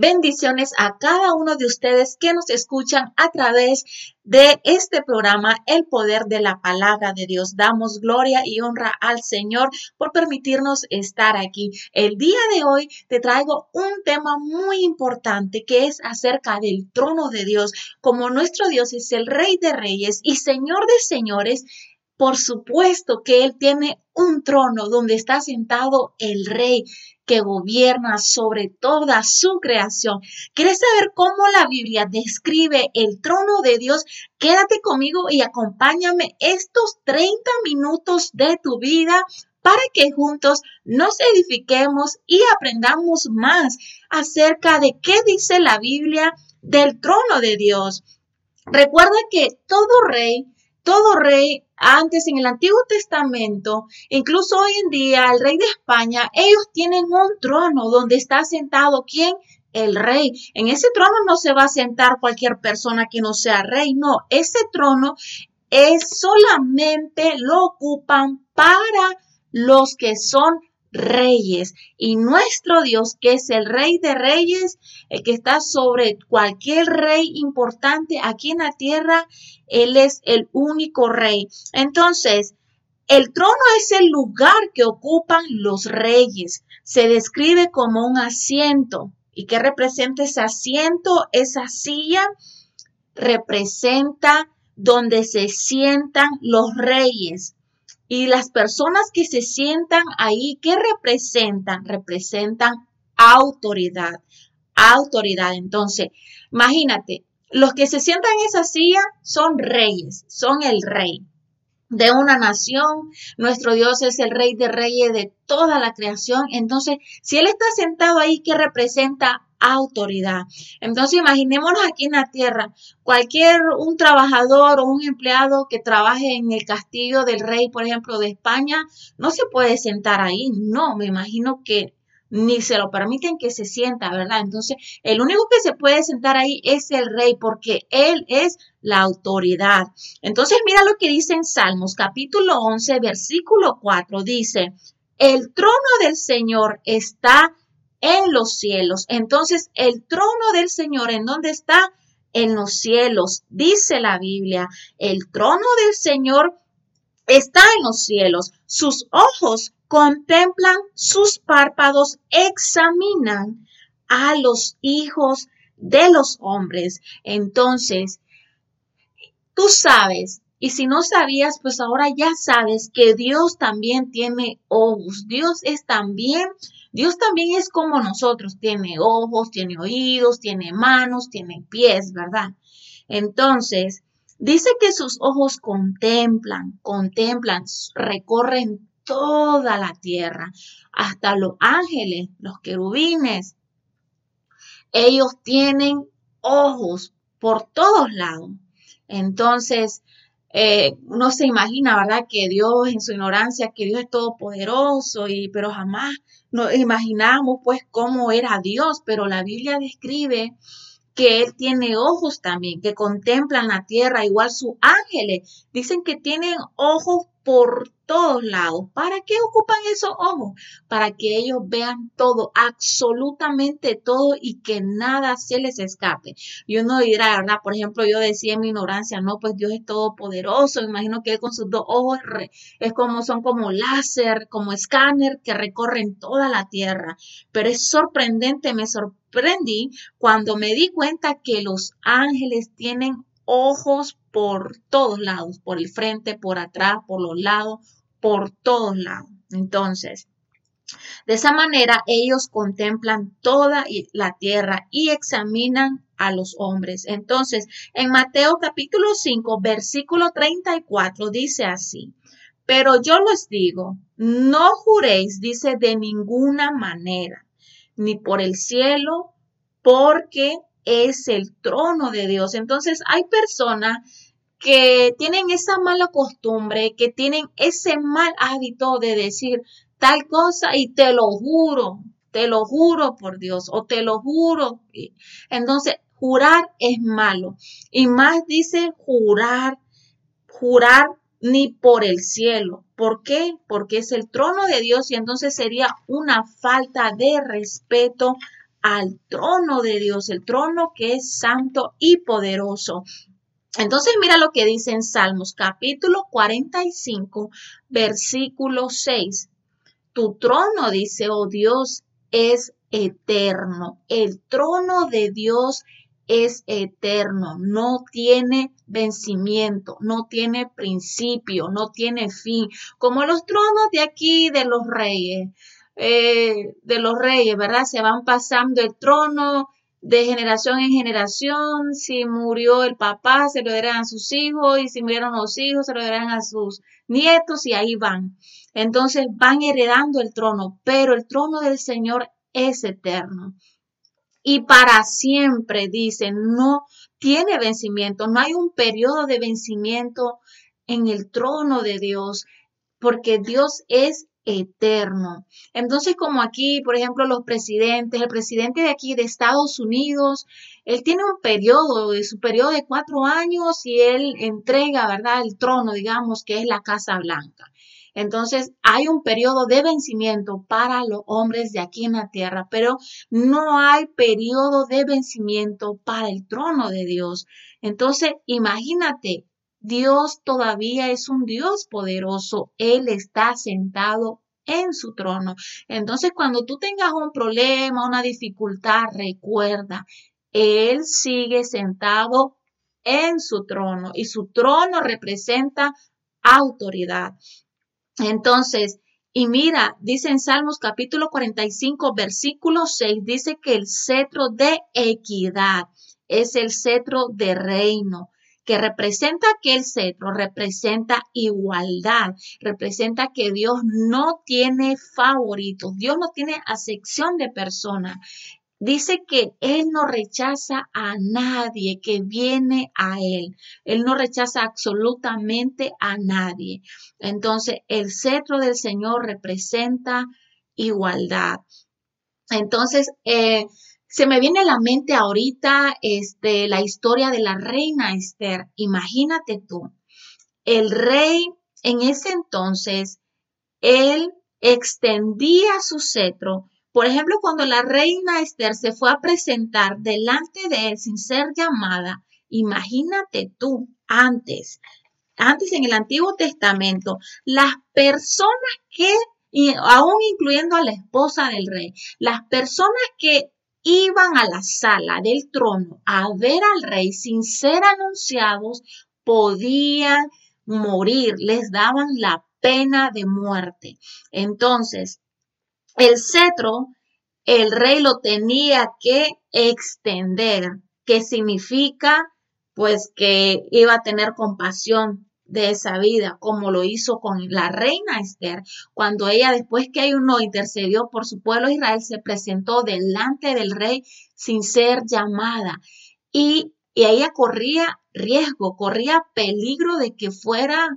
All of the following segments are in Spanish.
Bendiciones a cada uno de ustedes que nos escuchan a través de este programa, El Poder de la Palabra de Dios. Damos gloria y honra al Señor por permitirnos estar aquí. El día de hoy te traigo un tema muy importante que es acerca del trono de Dios. Como nuestro Dios es el Rey de Reyes y Señor de Señores, por supuesto que Él tiene un trono donde está sentado el Rey que gobierna sobre toda su creación. ¿Quieres saber cómo la Biblia describe el trono de Dios? Quédate conmigo y acompáñame estos 30 minutos de tu vida para que juntos nos edifiquemos y aprendamos más acerca de qué dice la Biblia del trono de Dios. Recuerda que todo rey todo rey antes en el Antiguo Testamento, incluso hoy en día el rey de España, ellos tienen un trono donde está sentado quién? El rey. En ese trono no se va a sentar cualquier persona que no sea rey, no, ese trono es solamente lo ocupan para los que son reyes. Y nuestro Dios, que es el rey de reyes, el que está sobre cualquier rey importante aquí en la tierra, Él es el único rey. Entonces, el trono es el lugar que ocupan los reyes. Se describe como un asiento. ¿Y qué representa ese asiento? Esa silla representa donde se sientan los reyes. Y las personas que se sientan ahí, ¿qué representan? Representan autoridad. Autoridad. Entonces, imagínate, los que se sientan en esa silla son reyes, son el rey de una nación. Nuestro Dios es el rey de reyes de toda la creación. Entonces, si Él está sentado ahí, ¿qué representa? Autoridad. Entonces, imaginémonos aquí en la tierra, cualquier un trabajador o un empleado que trabaje en el castillo del rey, por ejemplo, de España, no se puede sentar ahí. No, me imagino que ni se lo permiten que se sienta, ¿verdad? Entonces, el único que se puede sentar ahí es el rey porque él es la autoridad. Entonces, mira lo que dice en Salmos capítulo 11, versículo 4, dice, el trono del Señor está en los cielos. Entonces, el trono del Señor, ¿en dónde está? En los cielos, dice la Biblia. El trono del Señor está en los cielos. Sus ojos contemplan, sus párpados examinan a los hijos de los hombres. Entonces, tú sabes, y si no sabías, pues ahora ya sabes que Dios también tiene ojos. Dios es también Dios también es como nosotros, tiene ojos, tiene oídos, tiene manos, tiene pies, ¿verdad? Entonces, dice que sus ojos contemplan, contemplan, recorren toda la tierra, hasta los ángeles, los querubines. Ellos tienen ojos por todos lados. Entonces, eh, uno se imagina, ¿verdad? Que Dios en su ignorancia, que Dios es todopoderoso, y, pero jamás nos imaginamos pues cómo era Dios, pero la Biblia describe que Él tiene ojos también, que contemplan la tierra, igual sus ángeles. Dicen que tienen ojos por todos lados. ¿Para qué ocupan esos ojos? Para que ellos vean todo, absolutamente todo y que nada se les escape. Y uno dirá, ¿verdad? Por ejemplo, yo decía en mi ignorancia, no, pues Dios es todopoderoso. Imagino que con sus dos ojos es como, son como láser, como escáner que recorren toda la tierra. Pero es sorprendente, me sorprendí cuando me di cuenta que los ángeles tienen ojos por todos lados, por el frente, por atrás, por los lados, por todos lados. Entonces, de esa manera ellos contemplan toda la tierra y examinan a los hombres. Entonces, en Mateo capítulo 5, versículo 34 dice así, pero yo les digo, no juréis, dice, de ninguna manera, ni por el cielo, porque es el trono de Dios. Entonces, hay personas que tienen esa mala costumbre, que tienen ese mal hábito de decir tal cosa y te lo juro, te lo juro por Dios o te lo juro. Entonces, jurar es malo. Y más dice jurar, jurar ni por el cielo. ¿Por qué? Porque es el trono de Dios y entonces sería una falta de respeto al trono de Dios, el trono que es santo y poderoso. Entonces mira lo que dice en Salmos capítulo 45, versículo 6. Tu trono, dice, oh Dios, es eterno. El trono de Dios es eterno, no tiene vencimiento, no tiene principio, no tiene fin, como los tronos de aquí de los reyes, eh, de los reyes, ¿verdad? Se van pasando el trono de generación en generación, si murió el papá, se lo darán a sus hijos, y si murieron los hijos, se lo darán a sus nietos, y ahí van. Entonces van heredando el trono, pero el trono del Señor es eterno y para siempre, dice, no tiene vencimiento, no hay un periodo de vencimiento en el trono de Dios, porque Dios es eterno. Entonces, como aquí, por ejemplo, los presidentes, el presidente de aquí de Estados Unidos, él tiene un periodo, su periodo de cuatro años y él entrega, ¿verdad?, el trono, digamos, que es la Casa Blanca. Entonces, hay un periodo de vencimiento para los hombres de aquí en la tierra, pero no hay periodo de vencimiento para el trono de Dios. Entonces, imagínate, Dios todavía es un Dios poderoso. Él está sentado en su trono. Entonces, cuando tú tengas un problema, una dificultad, recuerda, Él sigue sentado en su trono y su trono representa autoridad. Entonces, y mira, dice en Salmos capítulo 45, versículo 6, dice que el cetro de equidad es el cetro de reino que representa que el cetro representa igualdad, representa que Dios no tiene favoritos, Dios no tiene acepción de personas dice que Él no rechaza a nadie que viene a Él. Él no rechaza absolutamente a nadie. Entonces, el cetro del Señor representa igualdad. Entonces, eh, se me viene a la mente ahorita este, la historia de la reina Esther. Imagínate tú, el rey en ese entonces, él extendía su cetro por ejemplo, cuando la reina Esther se fue a presentar delante de él sin ser llamada, imagínate tú, antes, antes en el Antiguo Testamento, las personas que, y aún incluyendo a la esposa del rey, las personas que iban a la sala del trono a ver al rey sin ser anunciados, podían morir, les daban la pena de muerte. Entonces, el cetro, el rey lo tenía que extender, que significa pues que iba a tener compasión de esa vida, como lo hizo con la reina Esther, cuando ella después que uno intercedió por su pueblo Israel, se presentó delante del rey sin ser llamada. Y, y ella corría riesgo, corría peligro de que fuera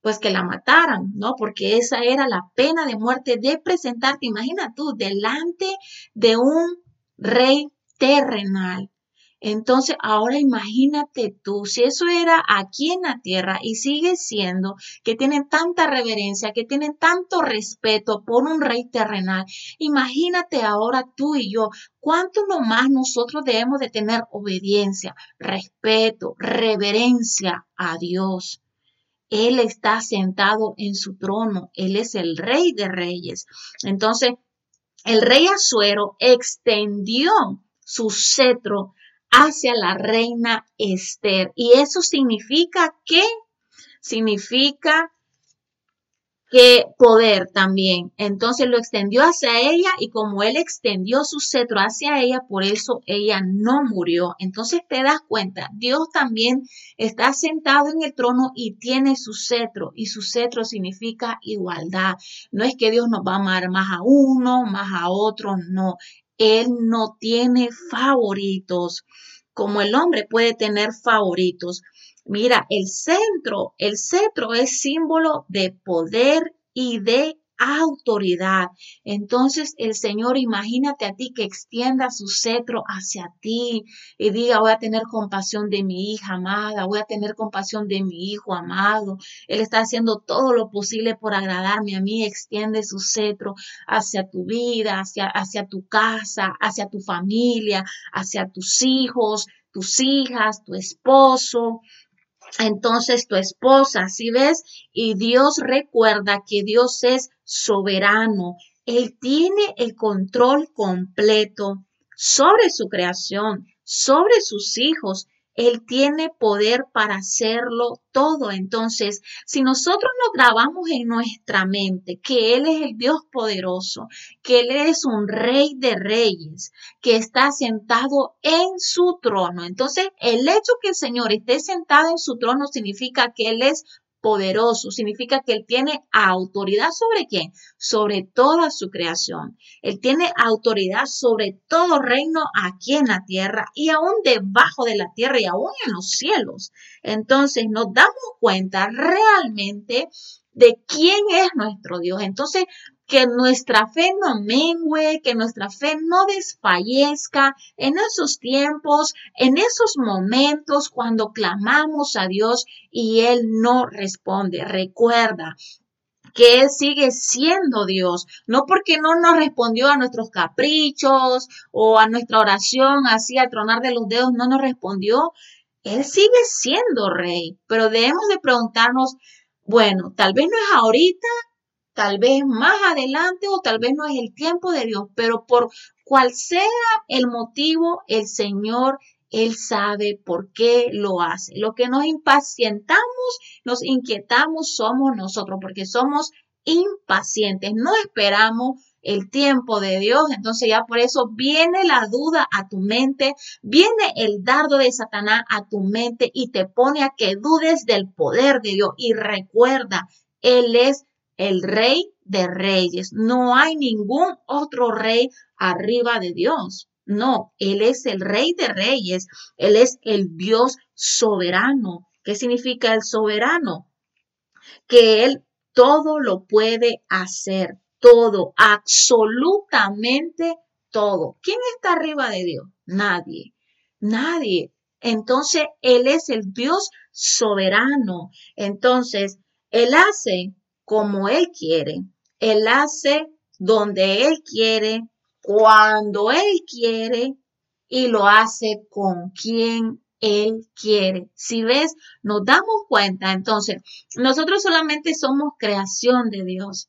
pues que la mataran, ¿no? Porque esa era la pena de muerte de presentarte, imagina tú, delante de un rey terrenal. Entonces, ahora imagínate tú, si eso era aquí en la tierra y sigue siendo, que tienen tanta reverencia, que tienen tanto respeto por un rey terrenal, imagínate ahora tú y yo, cuánto más nosotros debemos de tener obediencia, respeto, reverencia a Dios. Él está sentado en su trono, Él es el rey de reyes. Entonces, el rey Azuero extendió su cetro hacia la reina Esther. Y eso significa que, significa que poder también. Entonces lo extendió hacia ella y como él extendió su cetro hacia ella, por eso ella no murió. Entonces te das cuenta, Dios también está sentado en el trono y tiene su cetro y su cetro significa igualdad. No es que Dios nos va a amar más a uno, más a otro, no. Él no tiene favoritos, como el hombre puede tener favoritos. Mira, el centro, el cetro es símbolo de poder y de autoridad. Entonces el Señor, imagínate a ti que extienda su cetro hacia ti y diga, voy a tener compasión de mi hija amada, voy a tener compasión de mi hijo amado. Él está haciendo todo lo posible por agradarme a mí. Extiende su cetro hacia tu vida, hacia, hacia tu casa, hacia tu familia, hacia tus hijos, tus hijas, tu esposo entonces tu esposa, si ves? Y Dios recuerda que Dios es soberano. Él tiene el control completo sobre su creación, sobre sus hijos, él tiene poder para hacerlo todo. Entonces, si nosotros nos grabamos en nuestra mente que Él es el Dios poderoso, que Él es un rey de reyes, que está sentado en su trono, entonces el hecho que el Señor esté sentado en su trono significa que Él es poderoso, significa que Él tiene autoridad sobre quién? Sobre toda su creación. Él tiene autoridad sobre todo reino aquí en la tierra y aún debajo de la tierra y aún en los cielos. Entonces nos damos cuenta realmente de quién es nuestro Dios. Entonces, que nuestra fe no mengue, que nuestra fe no desfallezca en esos tiempos, en esos momentos cuando clamamos a Dios y Él no responde. Recuerda, que Él sigue siendo Dios, no porque no nos respondió a nuestros caprichos o a nuestra oración así al tronar de los dedos, no nos respondió. Él sigue siendo rey, pero debemos de preguntarnos, bueno, tal vez no es ahorita, tal vez más adelante o tal vez no es el tiempo de Dios, pero por cual sea el motivo, el Señor, Él sabe por qué lo hace. Lo que nos impacientamos, nos inquietamos somos nosotros, porque somos impacientes, no esperamos el tiempo de Dios. Entonces ya por eso viene la duda a tu mente, viene el dardo de Satanás a tu mente y te pone a que dudes del poder de Dios. Y recuerda, Él es el rey de reyes. No hay ningún otro rey arriba de Dios. No, Él es el rey de reyes. Él es el Dios soberano. ¿Qué significa el soberano? Que Él todo lo puede hacer. Todo, absolutamente todo. ¿Quién está arriba de Dios? Nadie. Nadie. Entonces, Él es el Dios soberano. Entonces, Él hace como Él quiere. Él hace donde Él quiere, cuando Él quiere y lo hace con quien Él quiere. Si ves, nos damos cuenta. Entonces, nosotros solamente somos creación de Dios.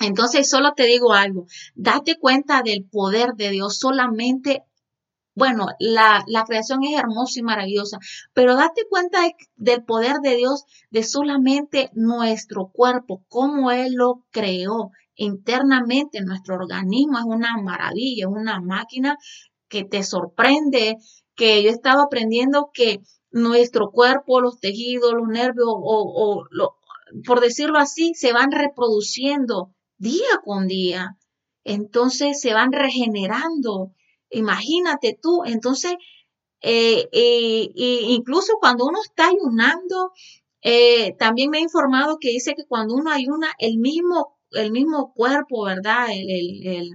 Entonces, solo te digo algo, date cuenta del poder de Dios. Solamente bueno, la, creación es hermosa y maravillosa, pero date cuenta del poder de Dios de solamente nuestro cuerpo, cómo Él lo creó internamente. Nuestro organismo es una maravilla, es una máquina que te sorprende, que yo he estado aprendiendo que nuestro cuerpo, los tejidos, los nervios, o, por decirlo así, se van reproduciendo día con día. Entonces se van regenerando Imagínate tú, entonces, eh, eh, incluso cuando uno está ayunando, eh, también me he informado que dice que cuando uno ayuna, el mismo, el mismo cuerpo, ¿verdad? El,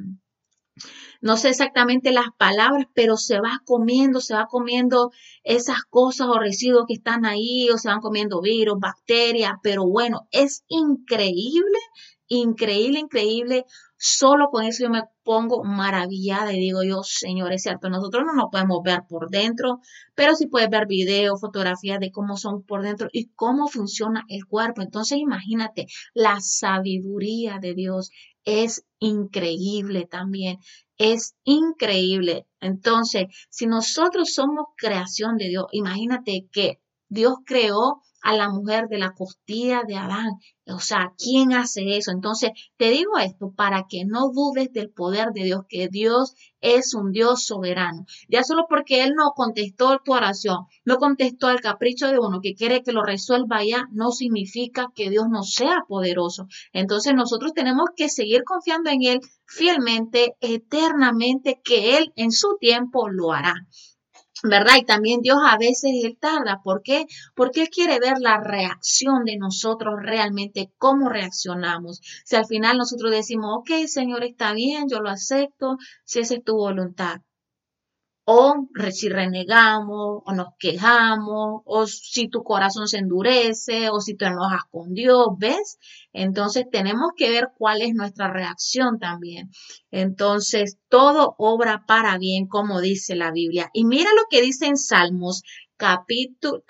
no sé exactamente las palabras, pero se va comiendo, se va comiendo esas cosas o residuos que están ahí, o se van comiendo virus, bacterias, pero bueno, es increíble, increíble, increíble Solo con eso yo me pongo maravillada y digo yo, Señor, es cierto, nosotros no nos podemos ver por dentro, pero sí puedes ver videos, fotografías de cómo son por dentro y cómo funciona el cuerpo. Entonces imagínate, la sabiduría de Dios es increíble también, es increíble. Entonces, si nosotros somos creación de Dios, imagínate que Dios creó a la mujer de la costilla de Adán. O sea, ¿quién hace eso? Entonces, te digo esto para que no dudes del poder de Dios, que Dios es un Dios soberano. Ya solo porque Él no contestó tu oración, no contestó el capricho de uno que quiere que lo resuelva ya, no significa que Dios no sea poderoso. Entonces, nosotros tenemos que seguir confiando en Él fielmente, eternamente, que Él en su tiempo lo hará. ¿Verdad? Y también Dios a veces Él tarda. ¿Por qué? Porque Él quiere ver la reacción de nosotros realmente, cómo reaccionamos. Si al final nosotros decimos, ok, Señor, está bien, yo lo acepto, si esa es tu voluntad o si renegamos, o nos quejamos, o si tu corazón se endurece, o si te enojas con Dios, ¿ves? Entonces tenemos que ver cuál es nuestra reacción también. Entonces, todo obra para bien, como dice la Biblia. Y mira lo que dice en Salmos, capítulo,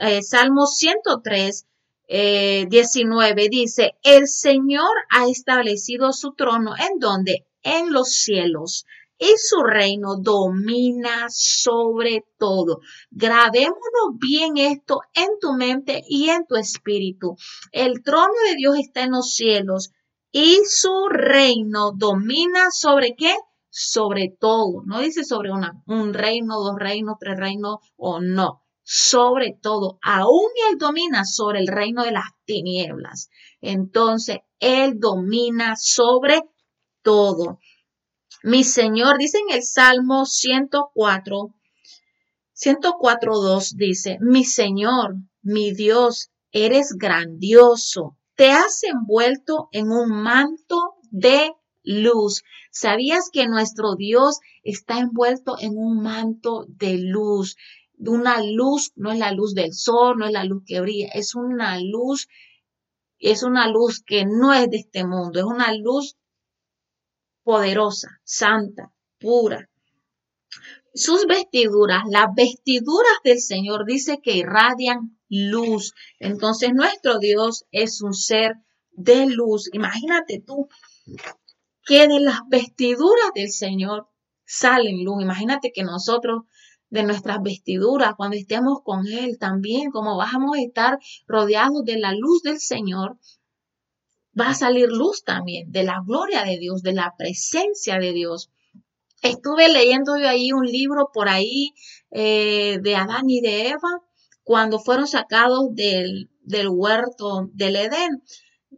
eh, Salmos 103, 19 eh, dice, el Señor ha establecido su trono en donde? En los cielos y su reino domina sobre todo. Grabémonos bien esto en tu mente y en tu espíritu. El trono de Dios está en los cielos y su reino domina sobre qué? Sobre todo. No dice sobre una, un reino, dos reinos, tres reinos o no. Sobre todo. Aún Él domina sobre el reino de las tinieblas. Entonces, Él domina sobre todo. Mi Señor, dice en el Salmo 104, 104.2 dice, mi Señor, mi Dios, eres grandioso, te has envuelto en un manto de luz. ¿Sabías que nuestro Dios está envuelto en un manto de luz? Una luz, no es la luz del sol, no es la luz que brilla, es una luz, es una luz que no es de este mundo, es una luz poderosa, santa, pura. Sus vestiduras, las vestiduras del Señor dice que irradian luz. Entonces nuestro Dios es un ser de luz. Imagínate tú que de las vestiduras del Señor salen luz. Imagínate que nosotros de nuestras vestiduras, cuando estemos con Él también, como vamos a estar rodeados de la luz del Señor, va a salir luz también de la gloria de Dios, de la presencia de Dios. Estuve leyendo yo ahí un libro por ahí eh, de Adán y de Eva cuando fueron sacados del, del huerto del Edén.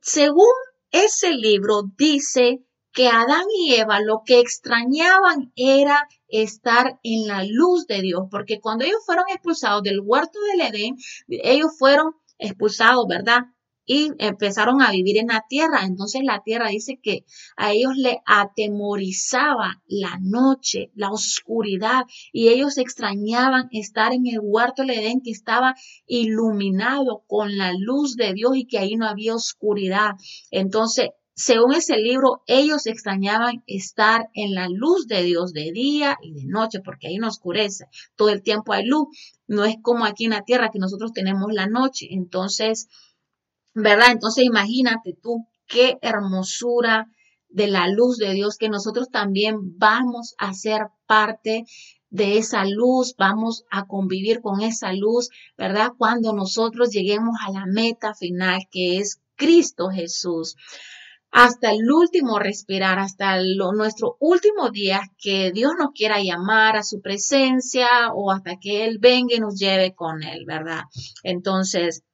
Según ese libro dice que Adán y Eva lo que extrañaban era estar en la luz de Dios, porque cuando ellos fueron expulsados del huerto del Edén, ellos fueron expulsados, ¿verdad? Y empezaron a vivir en la tierra. Entonces la tierra dice que a ellos le atemorizaba la noche, la oscuridad, y ellos extrañaban estar en el huerto del Edén que estaba iluminado con la luz de Dios y que ahí no había oscuridad. Entonces, según ese libro, ellos extrañaban estar en la luz de Dios de día y de noche, porque ahí no oscurece. Todo el tiempo hay luz. No es como aquí en la tierra que nosotros tenemos la noche. Entonces, ¿verdad? Entonces imagínate tú qué hermosura de la luz de Dios que nosotros también vamos a ser parte de esa luz, vamos a convivir con esa luz, ¿verdad? Cuando nosotros lleguemos a la meta final que es Cristo Jesús. Hasta el último respirar, hasta nuestro último día que Dios nos quiera llamar a su presencia o hasta que Él venga y nos lleve con Él, ¿verdad? Entonces,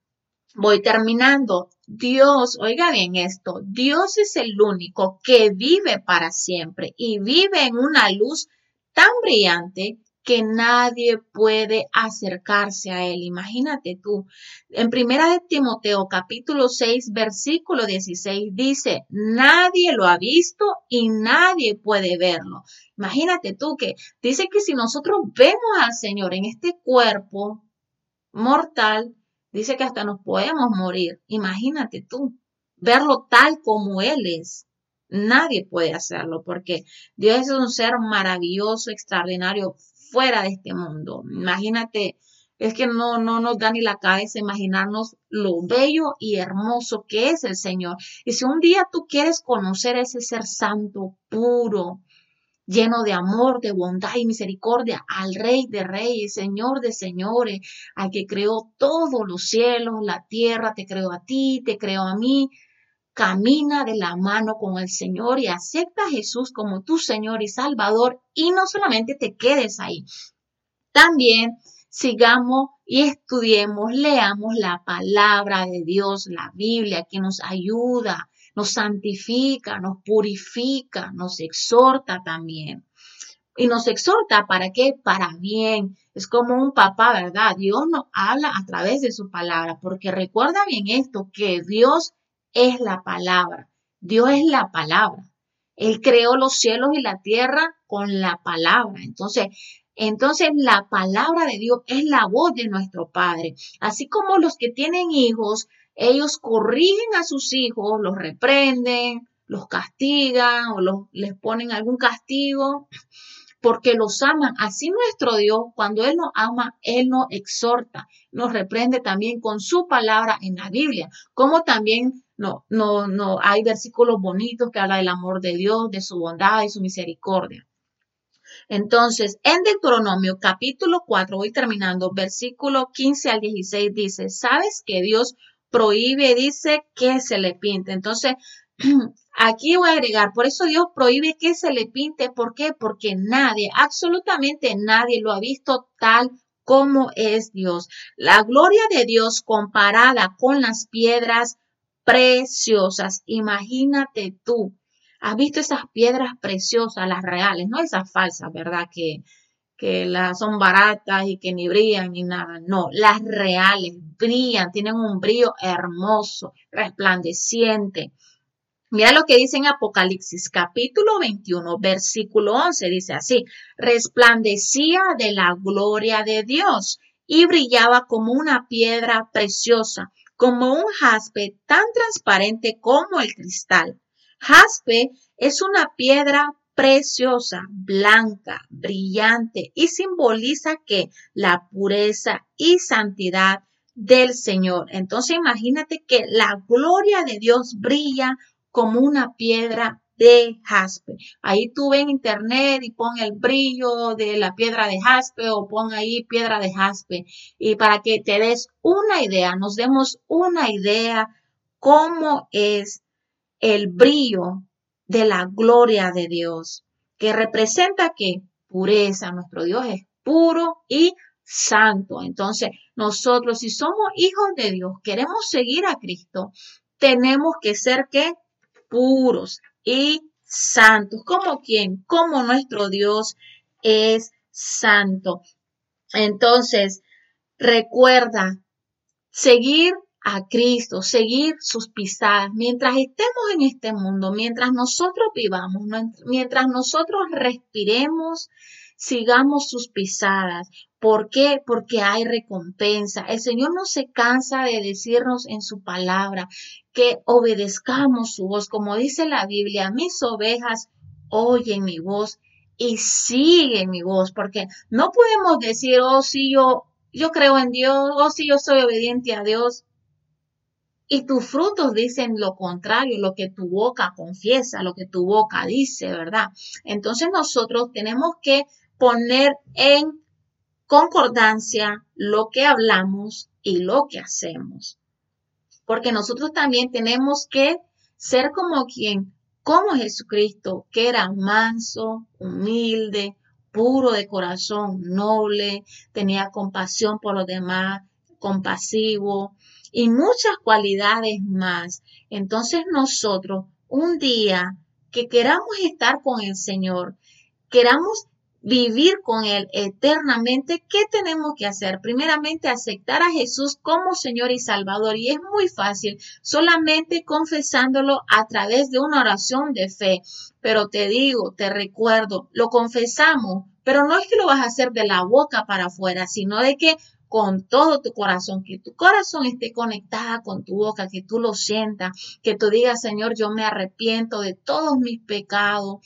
Voy terminando. Dios, oiga bien esto, Dios es el único que vive para siempre y vive en una luz tan brillante que nadie puede acercarse a él. Imagínate tú. En primera de Timoteo capítulo 6 versículo 16 dice, nadie lo ha visto y nadie puede verlo. Imagínate tú que dice que si nosotros vemos al Señor en este cuerpo mortal, Dice que hasta nos podemos morir. Imagínate tú, verlo tal como Él es. Nadie puede hacerlo porque Dios es un ser maravilloso, extraordinario, fuera de este mundo. Imagínate, es que no, no nos da ni la cabeza imaginarnos lo bello y hermoso que es el Señor. Y si un día tú quieres conocer ese ser santo, puro, lleno de amor, de bondad y misericordia, al Rey de Reyes, Señor de Señores, al que creó todos los cielos, la tierra, te creó a ti, te creó a mí. Camina de la mano con el Señor y acepta a Jesús como tu Señor y Salvador y no solamente te quedes ahí. También sigamos y estudiemos, leamos la palabra de Dios, la Biblia, que nos ayuda nos santifica, nos purifica, nos exhorta también. y nos exhorta para qué? Para bien. Es como un papá, ¿verdad? Dios nos habla a través de su palabra, porque recuerda bien esto, que Dios es la palabra. Dios es la palabra. Él creó los cielos y la tierra con la palabra. Entonces, entonces la palabra de Dios es la voz de nuestro Padre. Así como los que tienen hijos, ellos corrigen a sus hijos, los reprenden, los castigan o los, les ponen algún castigo porque los aman. Así nuestro Dios, cuando Él nos ama, Él nos exhorta, nos reprende también con su palabra en la Biblia, como también no, no, no, hay versículos bonitos que hablan del amor de Dios, de su bondad y su misericordia. Entonces, en Deuteronomio capítulo 4, voy terminando, versículo 15 al 16 dice, ¿sabes que Dios prohíbe, dice que se le pinte? Entonces, aquí voy a agregar, por eso Dios prohíbe que se le pinte. ¿Por qué? Porque nadie, absolutamente nadie lo ha visto tal como es Dios. La gloria de Dios comparada con las piedras preciosas. Imagínate tú, has visto esas piedras preciosas, las reales, no esas falsas, ¿verdad? Que, que las son baratas y que ni brillan ni nada. No, las reales brillan, tienen un brillo hermoso, resplandeciente. Mira lo que dice en Apocalipsis capítulo 21, versículo 11, dice así, resplandecía de la gloria de Dios y brillaba como una piedra preciosa como un jaspe tan transparente como el cristal. Jaspe es una piedra preciosa, blanca, brillante y simboliza que la pureza y santidad del Señor. Entonces imagínate que la gloria de Dios brilla como una piedra de jaspe. Ahí tú ves en internet y pon el brillo de la piedra de jaspe o pon ahí piedra de jaspe. Y para que te des una idea, nos demos una idea cómo es el brillo de la gloria de Dios, que representa que pureza, nuestro Dios es puro y santo. Entonces, nosotros si somos hijos de Dios, queremos seguir a Cristo, tenemos que ser que puros, y santos. ¿Como quién? Como nuestro Dios es santo. Entonces, recuerda seguir a Cristo, seguir sus pisadas. Mientras estemos en este mundo, mientras nosotros vivamos, mientras nosotros respiremos, sigamos sus pisadas. ¿Por qué? Porque hay recompensa. El Señor no se cansa de decirnos en su palabra que obedezcamos su voz. Como dice la Biblia, mis ovejas oyen mi voz y siguen mi voz, porque no podemos decir, oh, sí, yo, yo creo en Dios, oh, sí, yo soy obediente a Dios. Y tus frutos dicen lo contrario, lo que tu boca confiesa, lo que tu boca dice, ¿verdad? Entonces nosotros tenemos que poner en concordancia lo que hablamos y lo que hacemos. Porque nosotros también tenemos que ser como quien, como Jesucristo, que era manso, humilde, puro de corazón, noble, tenía compasión por los demás, compasivo y muchas cualidades más. Entonces nosotros, un día que queramos estar con el Señor, queramos vivir con Él eternamente, ¿qué tenemos que hacer? Primeramente, aceptar a Jesús como Señor y Salvador. Y es muy fácil, solamente confesándolo a través de una oración de fe. Pero te digo, te recuerdo, lo confesamos, pero no es que lo vas a hacer de la boca para afuera, sino de que con todo tu corazón, que tu corazón esté conectada con tu boca, que tú lo sientas, que tú digas, Señor, yo me arrepiento de todos mis pecados,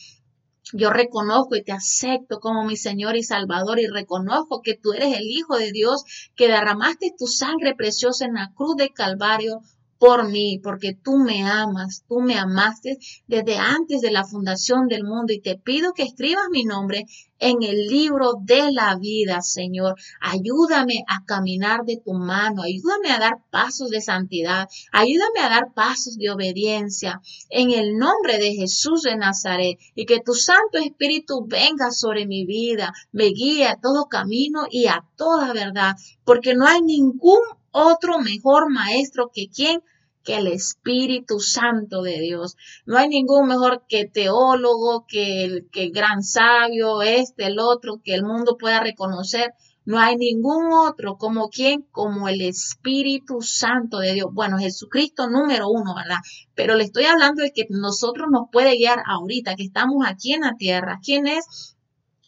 yo reconozco y te acepto como mi Señor y Salvador y reconozco que tú eres el Hijo de Dios, que derramaste tu sangre preciosa en la cruz de Calvario por mí, porque tú me amas, tú me amaste desde antes de la fundación del mundo y te pido que escribas mi nombre en el libro de la vida, Señor. Ayúdame a caminar de tu mano, ayúdame a dar pasos de santidad, ayúdame a dar pasos de obediencia en el nombre de Jesús de Nazaret y que tu Santo Espíritu venga sobre mi vida, me guíe a todo camino y a toda verdad, porque no hay ningún otro mejor maestro que quien que el Espíritu Santo de Dios. No hay ningún mejor que teólogo, que el que gran sabio, este, el otro, que el mundo pueda reconocer. No hay ningún otro como quien, como el Espíritu Santo de Dios. Bueno, Jesucristo número uno, ¿verdad? Pero le estoy hablando de que nosotros nos puede guiar ahorita, que estamos aquí en la tierra. ¿Quién es?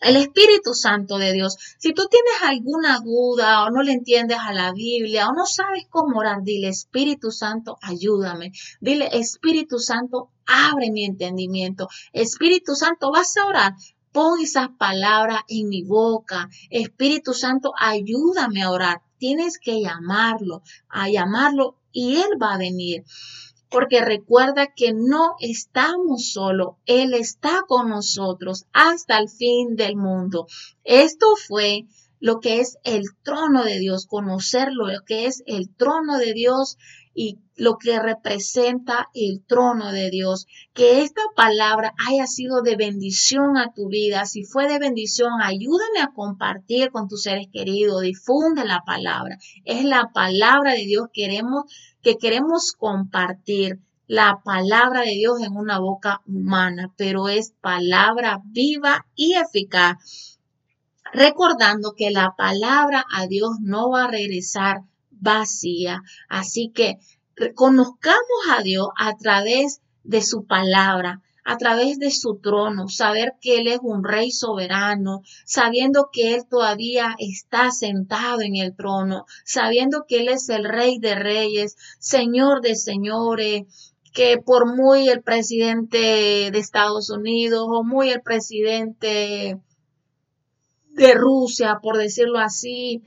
El Espíritu Santo de Dios. Si tú tienes alguna duda o no le entiendes a la Biblia o no sabes cómo orar, dile Espíritu Santo, ayúdame. Dile Espíritu Santo, abre mi entendimiento. Espíritu Santo, vas a orar. Pon esas palabras en mi boca. Espíritu Santo, ayúdame a orar. Tienes que llamarlo, a llamarlo y Él va a venir porque recuerda que no estamos solos, Él está con nosotros hasta el fin del mundo. Esto fue lo que es el trono de Dios, conocerlo, lo que es el trono de Dios y lo que representa el trono de Dios. Que esta palabra haya sido de bendición a tu vida. Si fue de bendición, ayúdame a compartir con tus seres queridos. Difunde la palabra. Es la palabra de Dios. Queremos que queremos compartir la palabra de Dios en una boca humana, pero es palabra viva y eficaz. Recordando que la palabra a Dios no va a regresar vacía. Así que conozcamos a Dios a través de su palabra, a través de su trono, saber que Él es un rey soberano, sabiendo que Él todavía está sentado en el trono, sabiendo que Él es el rey de reyes, señor de señores, que por muy el presidente de Estados Unidos o muy el presidente de Rusia, por decirlo así,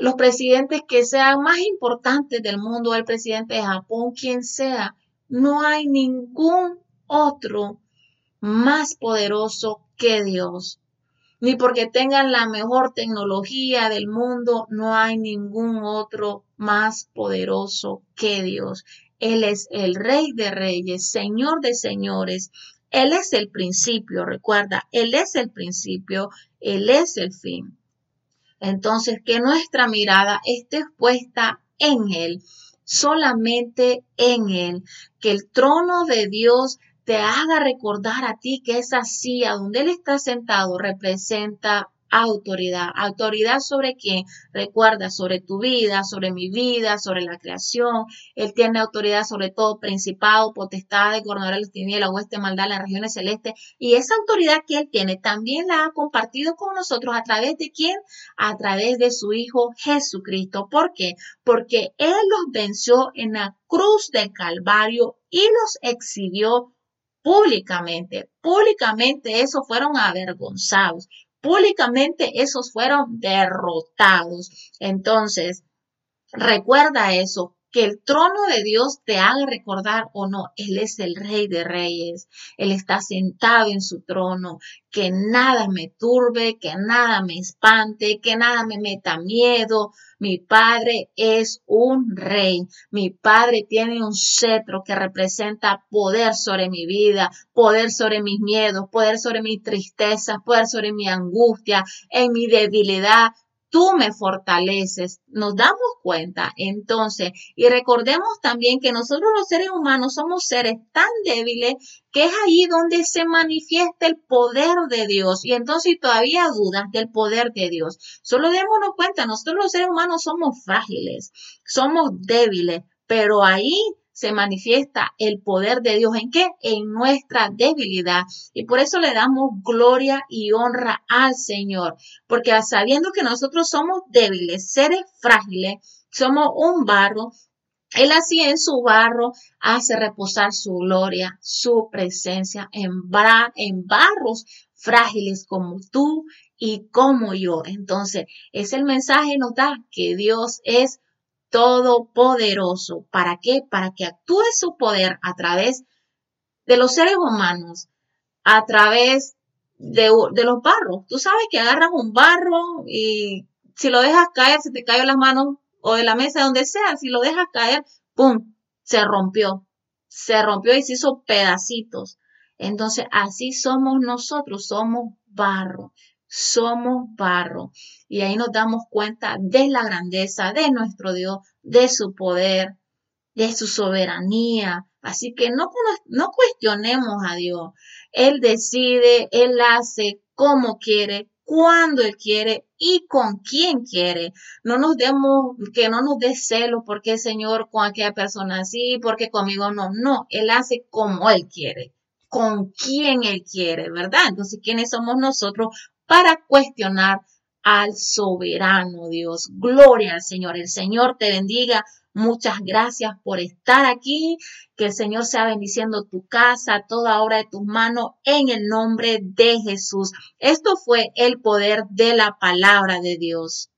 los presidentes que sean más importantes del mundo, el presidente de Japón, quien sea, no hay ningún otro más poderoso que Dios. Ni porque tengan la mejor tecnología del mundo, no hay ningún otro más poderoso que Dios. Él es el Rey de Reyes, Señor de Señores. Él es el principio, recuerda, Él es el principio, Él es el fin. Entonces, que nuestra mirada esté puesta en Él, solamente en Él, que el trono de Dios te haga recordar a ti que esa silla donde Él está sentado representa autoridad. ¿Autoridad sobre quién? Recuerda, sobre tu vida, sobre mi vida, sobre la creación. Él tiene autoridad sobre todo principado, potestad de gobernador de tinieblas, oeste, maldad, las regiones celestes. Y esa autoridad que Él tiene también la ha compartido con nosotros a través de quién? A través de su Hijo Jesucristo. ¿Por qué? Porque Él los venció en la cruz del Calvario y los exhibió públicamente. Públicamente esos fueron avergonzados. Públicamente esos fueron derrotados. Entonces, recuerda eso, que el trono de Dios te haga recordar o no, Él es el rey de reyes, Él está sentado en su trono, que nada me turbe, que nada me espante, que nada me meta miedo. Mi Padre es un rey, mi Padre tiene un cetro que representa poder sobre mi vida, poder sobre mis miedos, poder sobre mis tristezas, poder sobre mi angustia, en mi debilidad tú me fortaleces. Nos damos cuenta entonces y recordemos también que nosotros los seres humanos somos seres tan débiles que es ahí donde se manifiesta el poder de Dios. Y entonces todavía dudas del poder de Dios. Solo démonos cuenta, nosotros los seres humanos somos frágiles, somos débiles, pero ahí se manifiesta el poder de Dios. ¿En qué? En nuestra debilidad. Y por eso le damos gloria y honra al Señor. Porque sabiendo que nosotros somos débiles, seres frágiles, somos un barro, él así en su barro hace reposar su gloria, su presencia en, en barros frágiles como tú y como yo. Entonces, es el mensaje nos da que Dios es todopoderoso. ¿Para qué? Para que actúe su poder a través de los seres humanos, a través de, los barros. Tú sabes que agarras un barro y si lo dejas caer, se te cae las manos o de la mesa, donde sea, si lo dejas caer, ¡pum! Se rompió. Se rompió y se hizo pedacitos. Entonces, así somos nosotros, somos barro somos barro. Y ahí nos damos cuenta de la grandeza de nuestro Dios, de su poder, de su soberanía. Así que no, no cuestionemos a Dios. Él decide, Él hace como quiere, cuando Él quiere y con quién quiere. No nos demos, que no nos dé celo porque el Señor con aquella persona así, porque conmigo no. No, Él hace como Él quiere, con quién Él quiere, ¿verdad? Entonces, ¿quiénes somos nosotros para cuestionar al soberano Dios? Gloria al Señor. El Señor te bendiga. Muchas gracias por estar aquí. Que el Señor sea bendiciendo tu casa, toda obra de tus manos, en el nombre de Jesús. Esto fue el poder de la palabra de Dios.